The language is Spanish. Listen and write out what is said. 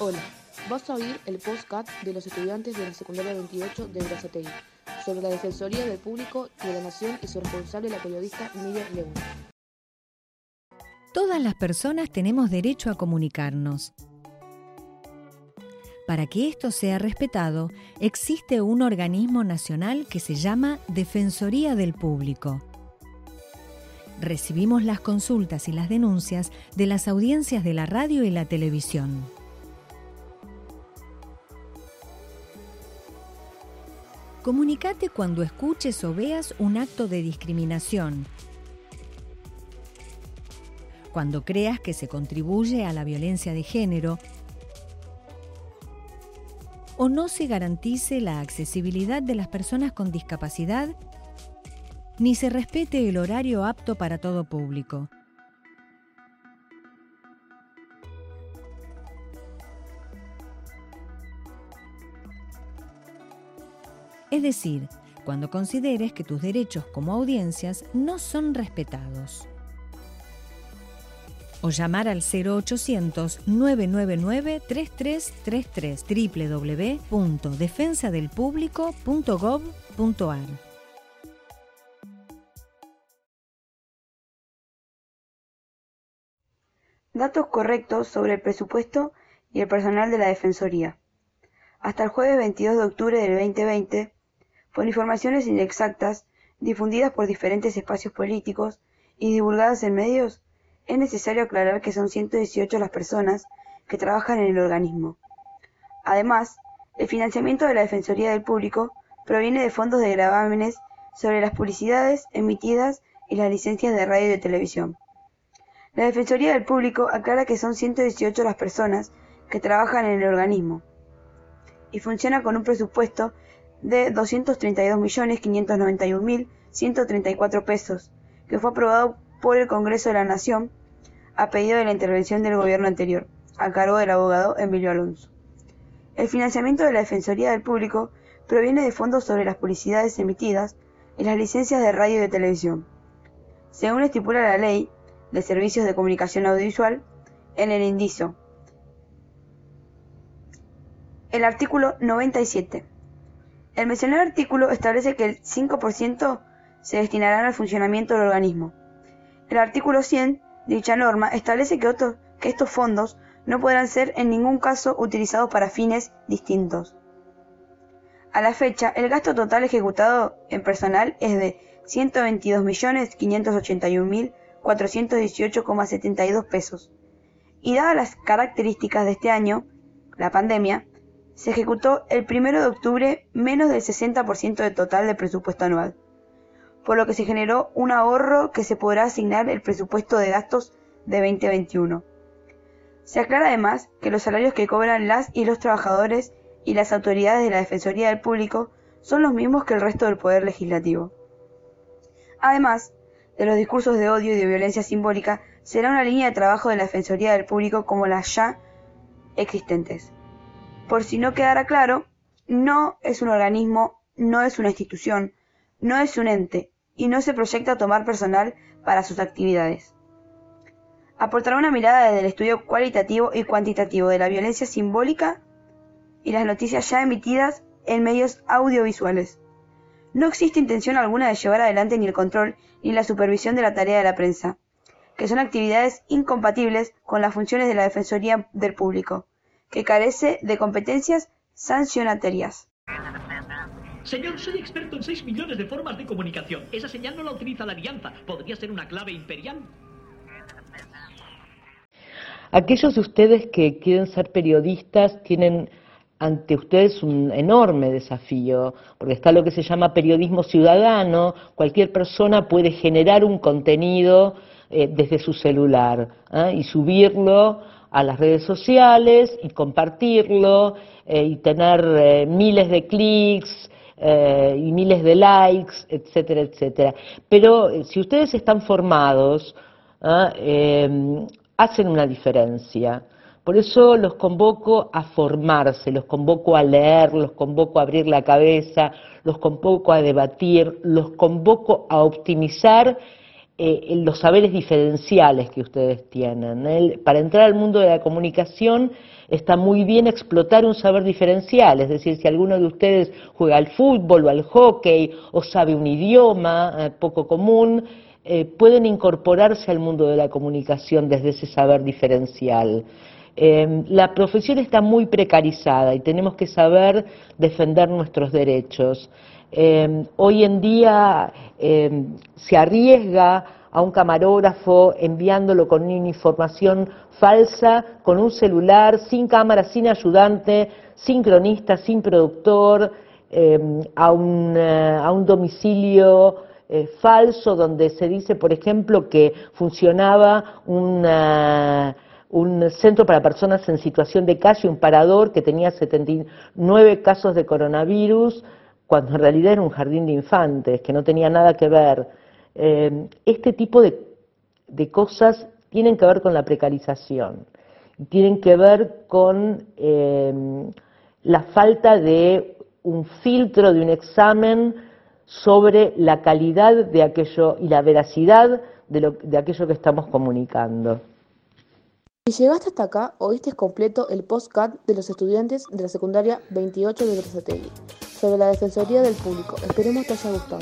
Hola, vas a oír el postcat de los estudiantes de la secundaria 28 de Brazatei sobre la Defensoría del Público de la Nación y su responsable, la periodista Miriam León. Todas las personas tenemos derecho a comunicarnos. Para que esto sea respetado, existe un organismo nacional que se llama Defensoría del Público. Recibimos las consultas y las denuncias de las audiencias de la radio y la televisión. Comunicate cuando escuches o veas un acto de discriminación, cuando creas que se contribuye a la violencia de género o no se garantice la accesibilidad de las personas con discapacidad ni se respete el horario apto para todo público. Es decir, cuando consideres que tus derechos como audiencias no son respetados. O llamar al 0800-999-3333 www.defensadelpublico.gov.ar. Datos correctos sobre el presupuesto y el personal de la Defensoría. Hasta el jueves 22 de octubre del 2020, por informaciones inexactas difundidas por diferentes espacios políticos y divulgadas en medios, es necesario aclarar que son 118 las personas que trabajan en el organismo. Además, el financiamiento de la Defensoría del Público proviene de fondos de gravámenes sobre las publicidades emitidas y las licencias de radio y de televisión. La Defensoría del Público aclara que son 118 las personas que trabajan en el organismo y funciona con un presupuesto de 232.591.134 pesos, que fue aprobado por el Congreso de la Nación a pedido de la intervención del gobierno anterior, a cargo del abogado Emilio Alonso. El financiamiento de la Defensoría del Público proviene de fondos sobre las publicidades emitidas y las licencias de radio y de televisión. Según estipula la Ley de Servicios de Comunicación Audiovisual, en el indicio. El artículo 97 el mencionado artículo establece que el 5% se destinará al funcionamiento del organismo. El artículo 100 de dicha norma establece que, que estos fondos no podrán ser en ningún caso utilizados para fines distintos. A la fecha, el gasto total ejecutado en personal es de 122.581.418,72 pesos. Y dadas las características de este año, la pandemia, se ejecutó el 1 de octubre menos del 60% del total del presupuesto anual, por lo que se generó un ahorro que se podrá asignar el presupuesto de gastos de 2021. Se aclara además que los salarios que cobran las y los trabajadores y las autoridades de la Defensoría del Público son los mismos que el resto del Poder Legislativo. Además de los discursos de odio y de violencia simbólica, será una línea de trabajo de la Defensoría del Público como las ya existentes. Por si no quedara claro, no es un organismo, no es una institución, no es un ente y no se proyecta tomar personal para sus actividades. Aportará una mirada desde el estudio cualitativo y cuantitativo de la violencia simbólica y las noticias ya emitidas en medios audiovisuales. No existe intención alguna de llevar adelante ni el control ni la supervisión de la tarea de la prensa, que son actividades incompatibles con las funciones de la Defensoría del Público que carece de competencias sancionatorias. Señor, soy experto en 6 millones de formas de comunicación. Esa señal no la utiliza la alianza. ¿Podría ser una clave imperial? Aquellos de ustedes que quieren ser periodistas tienen ante ustedes un enorme desafío, porque está lo que se llama periodismo ciudadano, cualquier persona puede generar un contenido eh, desde su celular ¿eh? y subirlo a las redes sociales y compartirlo eh, y tener eh, miles de clics eh, y miles de likes, etcétera, etcétera. Pero si ustedes están formados, ¿ah? hacen una diferencia. Por eso los convoco a formarse, los convoco a leer, los convoco a abrir la cabeza, los convoco a debatir, los convoco a optimizar eh, los saberes diferenciales que ustedes tienen. para entrar al mundo de la comunicación está muy bien explotar un saber diferencial, es decir, si alguno de ustedes juega al fútbol o al hockey o sabe un idioma eh, poco común, eh, pueden incorporarse al mundo de la comunicación desde ese saber diferencial. Em, la profesión está muy precarizada y tenemos que saber defender nuestros derechos. Em, hoy en día em, se arriesga a un camarógrafo enviándolo con una información falsa, con un celular, sin cámara, sin ayudante, sin cronista, sin productor, a, un, eh, a, un, domicilio eh, falso donde se dice, por ejemplo, que funcionaba una un centro para personas en situación de calle, un parador que tenía 79 casos de coronavirus, cuando en realidad era un jardín de infantes, que no tenía nada que ver. Eh, este tipo de, cosas tienen que ver con la precarización, tienen que ver con eh, la falta de un filtro, de un examen sobre la calidad de aquello y la veracidad de aquello que estamos comunicando. Si llegaste hasta acá, oíste completo el postcard de los estudiantes de la secundaria 28 de Brazategui sobre la Defensoría del Público. Esperemos te haya gustado.